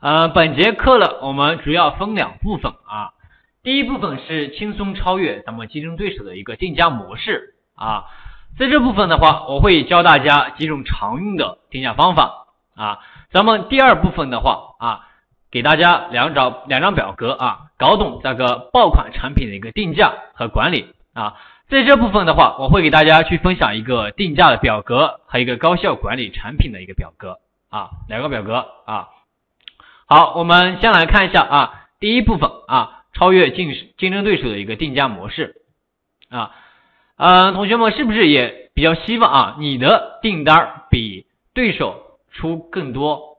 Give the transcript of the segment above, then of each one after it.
呃，本节课呢，我们主要分两部分啊。第一部分是轻松超越咱们竞争对手的一个定价模式啊。在这部分的话，我会教大家几种常用的定价方法啊。咱们第二部分的话啊，给大家两张两张表格啊，搞懂这个爆款产品的一个定价和管理啊。在这部分的话，我会给大家去分享一个定价的表格和一个高效管理产品的一个表格啊，两个表格啊。好，我们先来看一下啊，第一部分啊，超越竞竞争对手的一个定价模式啊。嗯，同学们是不是也比较希望啊，你的订单比对手出更多，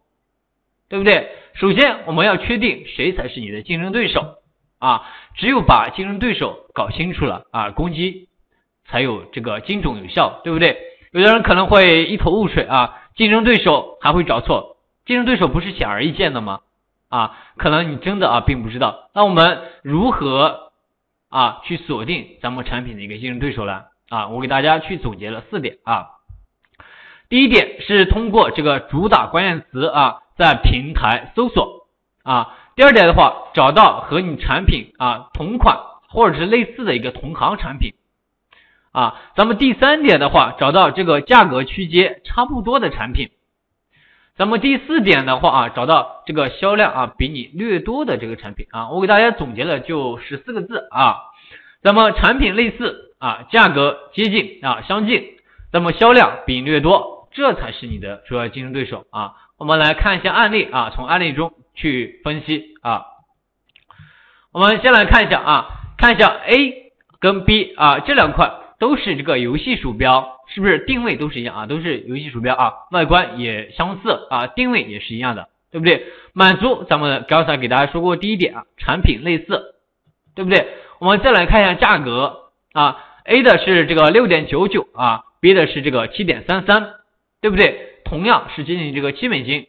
对不对？首先我们要确定谁才是你的竞争对手啊，只有把竞争对手搞清楚了啊，攻击才有这个精准有效，对不对？有的人可能会一头雾水啊，竞争对手还会找错。竞争对手不是显而易见的吗？啊，可能你真的啊并不知道。那我们如何啊去锁定咱们产品的一个竞争对手呢？啊，我给大家去总结了四点啊。第一点是通过这个主打关键词啊，在平台搜索啊。第二点的话，找到和你产品啊同款或者是类似的一个同行产品啊。咱们第三点的话，找到这个价格区间差不多的产品。那么第四点的话啊，找到这个销量啊比你略多的这个产品啊，我给大家总结了就十四个字啊，那么产品类似啊，价格接近啊相近，那么销量比你略多，这才是你的主要竞争对手啊。我们来看一下案例啊，从案例中去分析啊。我们先来看一下啊，看一下 A 跟 B 啊这两块都是这个游戏鼠标。是不是定位都是一样啊？都是游戏鼠标啊，外观也相似啊，定位也是一样的，对不对？满足咱们刚才给大家说过第一点啊，产品类似，对不对？我们再来看一下价格啊，A 的是这个六点九九啊，B 的是这个七点三三，对不对？同样是接近这个七美金，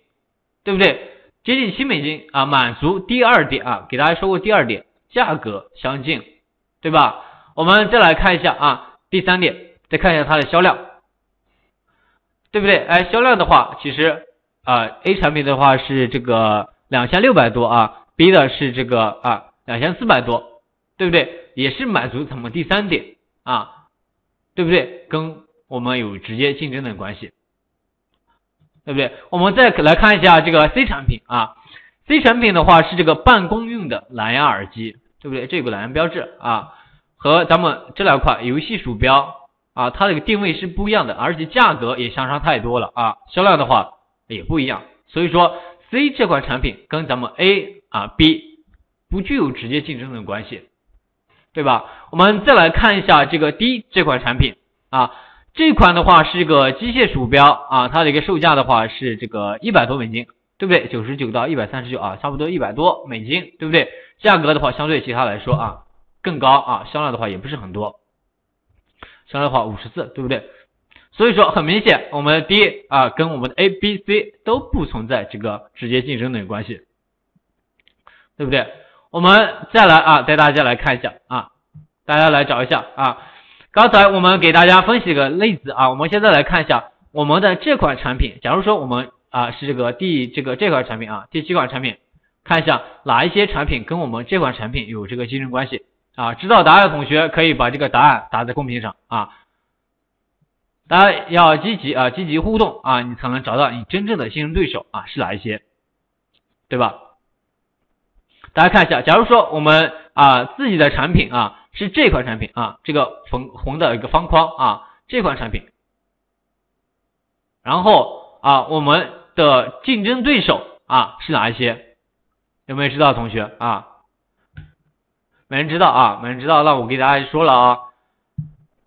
对不对？接近七美金啊，满足第二点啊，给大家说过第二点，价格相近，对吧？我们再来看一下啊，第三点。再看一下它的销量，对不对？哎，销量的话，其实啊，A 产品的话是这个两千六百多啊，B 的是这个啊两千四百多，对不对？也是满足咱们第三点啊，对不对？跟我们有直接竞争的关系，对不对？我们再来看一下这个 C 产品啊，C 产品的话是这个办公用的蓝牙耳机，对不对？这有个蓝牙标志啊，和咱们这两款游戏鼠标。啊，它这个定位是不一样的，而且价格也相差太多了啊，销量的话也不一样，所以说 C 这款产品跟咱们 A 啊 B 不具有直接竞争的关系，对吧？我们再来看一下这个 D 这款产品啊，这款的话是一个机械鼠标啊，它的一个售价的话是这个一百多美金，对不对？九十九到一百三十九啊，差不多一百多美金，对不对？价格的话相对其他来说啊更高啊，销量的话也不是很多。这样的话五十四，对不对？所以说很明显，我们的 D 啊跟我们的 A、B、C 都不存在这个直接竞争的关系，对不对？我们再来啊带大家来看一下啊，大家来找一下啊。刚才我们给大家分析个例子啊，我们现在来看一下我们的这款产品。假如说我们啊是这个第这个这款产品啊第七款产品，看一下哪一些产品跟我们这款产品有这个竞争关系。啊，知道答案的同学可以把这个答案打在公屏上啊！大家要积极啊，积极互动啊，你才能找到你真正的竞争对手啊是哪一些，对吧？大家看一下，假如说我们啊自己的产品啊是这款产品啊，这个红红的一个方框啊这款产品，然后啊我们的竞争对手啊是哪一些？有没有知道同学啊？没人知道啊，没人知道，那我给大家说了啊，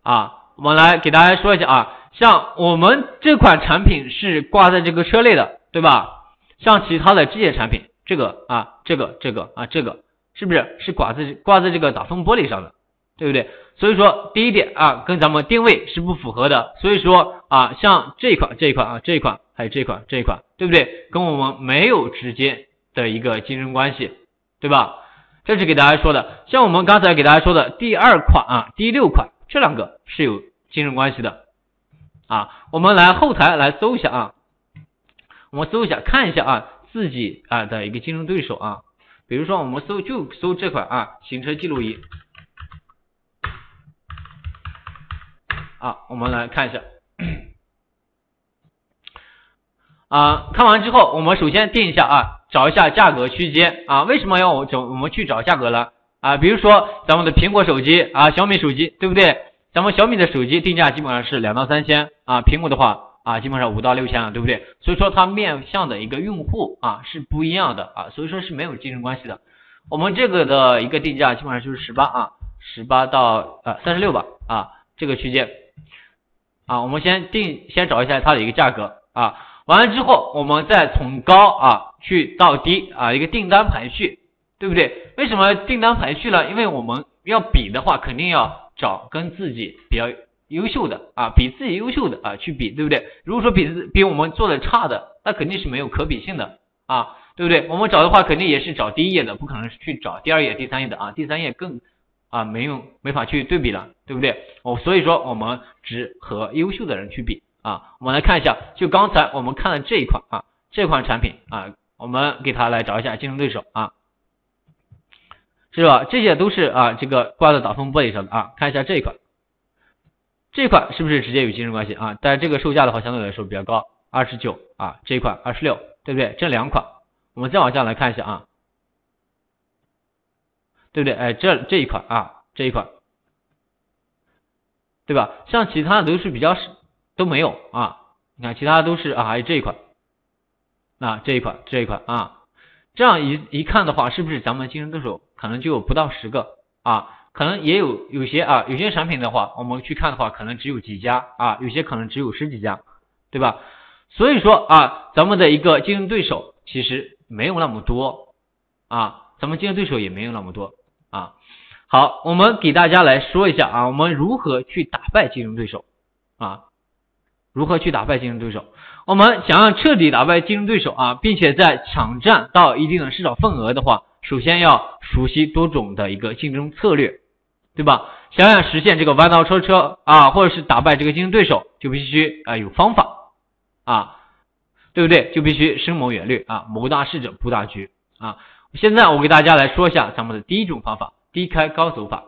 啊，我们来给大家说一下啊，像我们这款产品是挂在这个车内的，对吧？像其他的这些产品，这个啊，这个，这个啊，这个是不是是挂在挂在这个挡风玻璃上的，对不对？所以说第一点啊，跟咱们定位是不符合的，所以说啊，像这一款这一款啊，这一款还有这一款这一款，对不对？跟我们没有直接的一个竞争关系，对吧？这是给大家说的，像我们刚才给大家说的第二款啊，第六款这两个是有竞争关系的。啊。我们来后台来搜一下啊，我们搜一下看一下啊自己啊的一个竞争对手啊，比如说我们搜就搜这款啊行车记录仪。啊，我们来看一下。啊，看完之后我们首先定一下啊，找一下价格区间啊，为什么要我找我们去找价格呢？啊，比如说咱们的苹果手机啊，小米手机，对不对？咱们小米的手机定价基本上是两到三千啊，苹果的话啊，基本上五到六千了，对不对？所以说它面向的一个用户啊是不一样的啊，所以说是没有竞争关系的。我们这个的一个定价基本上就是十八啊，十八到呃三十六吧啊这个区间啊，我们先定先找一下它的一个价格啊，完了之后我们再从高啊去到低啊一个订单排序。对不对？为什么订单排序呢？因为我们要比的话，肯定要找跟自己比较优秀的啊，比自己优秀的啊去比，对不对？如果说比比我们做的差的，那肯定是没有可比性的啊，对不对？我们找的话，肯定也是找第一页的，不可能去找第二页、第三页的啊，第三页更啊没用，没法去对比了，对不对？我，所以说我们只和优秀的人去比啊。我们来看一下，就刚才我们看的这一款啊，这款产品啊，我们给它来找一下竞争对手啊。是吧？这些都是啊，这个挂在挡风玻璃上的啊。看一下这一款，这款是不是直接有竞争关系啊？但是这个售价的话相对来说比较高，二十九啊，这一款二十六，对不对？这两款，我们再往下来看一下啊，对不对？哎，这这一款啊，这一款，对吧？像其他的都是比较少，都没有啊。你看其他都是啊，还有这一款，啊，这一款，这一款啊。这样一一看的话，是不是咱们竞争对手可能就不到十个啊？可能也有有些啊，有些产品的话，我们去看的话，可能只有几家啊，有些可能只有十几家，对吧？所以说啊，咱们的一个竞争对手其实没有那么多啊，咱们竞争对手也没有那么多啊。好，我们给大家来说一下啊，我们如何去打败竞争对手啊？如何去打败竞争对手？我们想要彻底打败竞争对手啊，并且在抢占到一定的市场份额的话，首先要熟悉多种的一个竞争策略，对吧？想要实现这个弯道超车啊，或者是打败这个竞争对手，就必须啊有方法啊，对不对？就必须深谋远虑啊，谋大事者布大局啊。现在我给大家来说一下咱们的第一种方法，低开高走法，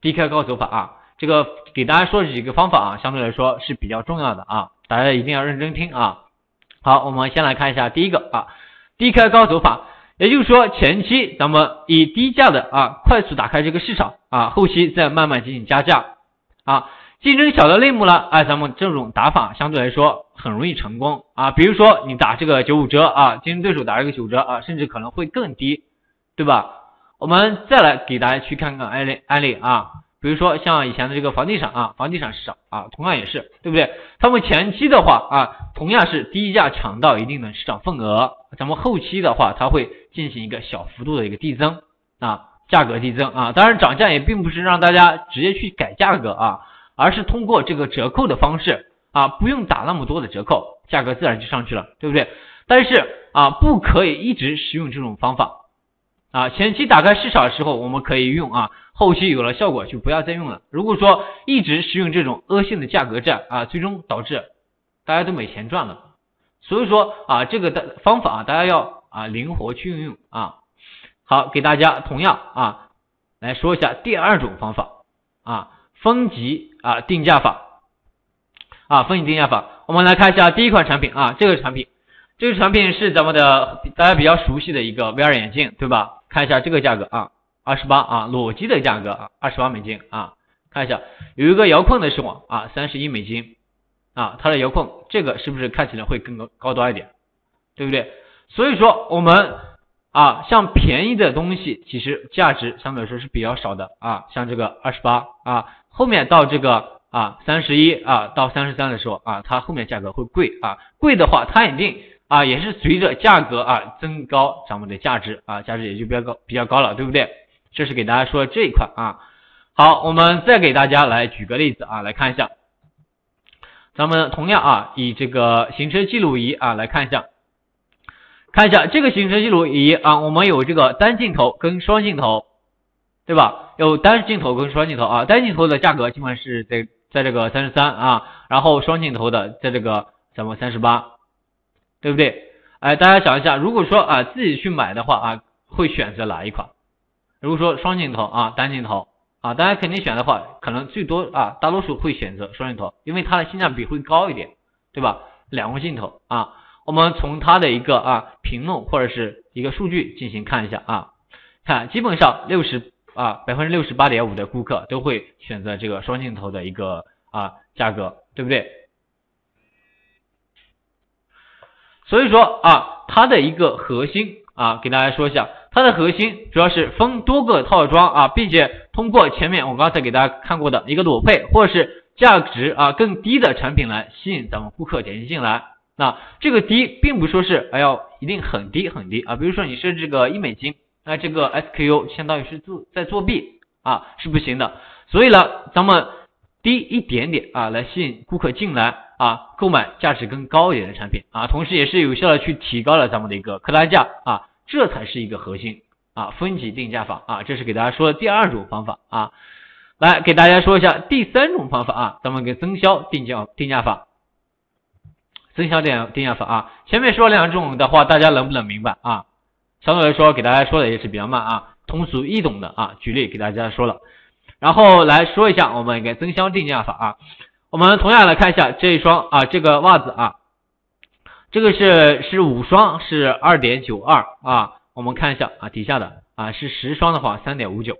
低开高走法啊，这个给大家说几个方法啊，相对来说是比较重要的啊。大家一定要认真听啊！好，我们先来看一下第一个啊，低开高走法，也就是说前期咱们以低价的啊快速打开这个市场啊，后期再慢慢进行加价啊。竞争小的类目呢，哎，咱们这种打法相对来说很容易成功啊。比如说你打这个九五折啊，竞争对手打这个九折啊，甚至可能会更低，对吧？我们再来给大家去看看案例案例啊。比如说像以前的这个房地产啊，房地产市场啊，同样也是，对不对？他们前期的话啊，同样是低价抢到一定的市场份额，咱们后期的话，它会进行一个小幅度的一个递增啊，价格递增啊。当然涨价也并不是让大家直接去改价格啊，而是通过这个折扣的方式啊，不用打那么多的折扣，价格自然就上去了，对不对？但是啊，不可以一直使用这种方法啊。前期打开市场的时候，我们可以用啊。后期有了效果就不要再用了。如果说一直使用这种恶性的价格战啊，最终导致大家都没钱赚了。所以说啊，这个的方法啊大家要啊灵活去运用啊。好，给大家同样啊来说一下第二种方法啊，分级啊定价法啊，分级定价法。我们来看一下第一款产品啊，这个产品，这个产品是咱们的大家比较熟悉的一个 VR 眼镜，对吧？看一下这个价格啊。二十八啊，裸机的价格啊，二十八美金啊，看一下有一个遥控的是网啊，三十一美金啊，它的遥控这个是不是看起来会更高高端一点，对不对？所以说我们啊，像便宜的东西其实价值相对来说是比较少的啊，像这个二十八啊，后面到这个啊三十一啊到三十三的时候啊，它后面价格会贵啊，贵的话它一定啊也是随着价格啊增高，咱们的价值啊价值也就比较高比较高了，对不对？这是给大家说这一块啊，好，我们再给大家来举个例子啊，来看一下，咱们同样啊，以这个行车记录仪啊来看一下，看一下这个行车记录仪啊，我们有这个单镜头跟双镜头，对吧？有单镜头跟双镜头啊，单镜头的价格基本是在在这个三十三啊，然后双镜头的在这个咱们三十八，对不对？哎，大家想一下，如果说啊自己去买的话啊，会选择哪一款？如果说双镜头啊，单镜头啊，大家肯定选的话，可能最多啊，大多数会选择双镜头，因为它的性价比会高一点，对吧？两个镜头啊，我们从它的一个啊评论或者是一个数据进行看一下啊，看基本上六十啊百分之六十八点五的顾客都会选择这个双镜头的一个啊价格，对不对？所以说啊，它的一个核心啊，给大家说一下，它的核心主要是分多个套装啊，并且通过前面我刚才给大家看过的一个裸配或者是价值啊更低的产品来吸引咱们顾客点击进来。那这个低，并不说是哎要一定很低很低啊，比如说你是这个一美金，那这个 SKU 相当于是做在作弊啊，是不行的。所以呢，咱们低一点点啊，来吸引顾客进来。啊，购买价值更高一点的产品啊，同时也是有效的去提高了咱们的一个客单价啊，这才是一个核心啊，分级定价法啊，这是给大家说的第二种方法啊，来给大家说一下第三种方法啊，咱们给增销定价定价法，增销定定价法啊，前面说两种的话，大家能不能明白啊？相对来说给大家说的也是比较慢啊，通俗易懂的啊，举例给大家说了，然后来说一下我们一个增销定价法啊。我们同样来看一下这一双啊，这个袜子啊，这个是是五双是二点九二啊，我们看一下啊底下的啊是十双的话三点五九，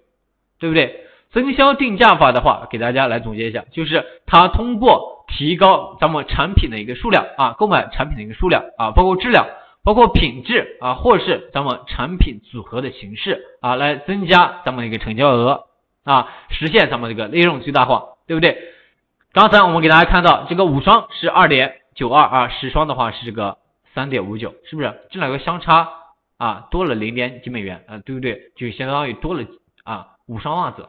对不对？增销定价法的话，给大家来总结一下，就是它通过提高咱们产品的一个数量啊，购买产品的一个数量啊，包括质量，包括品质啊，或是咱们产品组合的形式啊，来增加咱们一个成交额啊，实现咱们这个利润最大化，对不对？刚才我们给大家看到，这个五双是二点九二啊，十双的话是这个三点五九，是不是？这两个相差啊多了零点几美元啊，对不对？就相当于多了啊五双袜子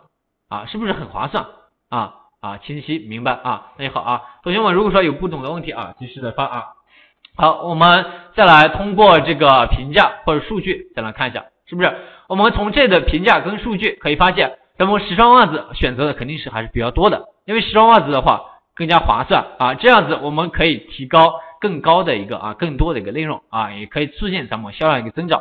啊，是不是很划算啊？啊，清晰明白啊？那就好啊，同学们，如果说有不懂的问题啊，及时的发啊。好，我们再来通过这个评价或者数据再来看一下，是不是？我们从这的评价跟数据可以发现，那么十双袜子选择的肯定是还是比较多的。因为十双袜子的话更加划算啊，这样子我们可以提高更高的一个啊更多的一个内容啊，也可以促进咱们销量一个增长。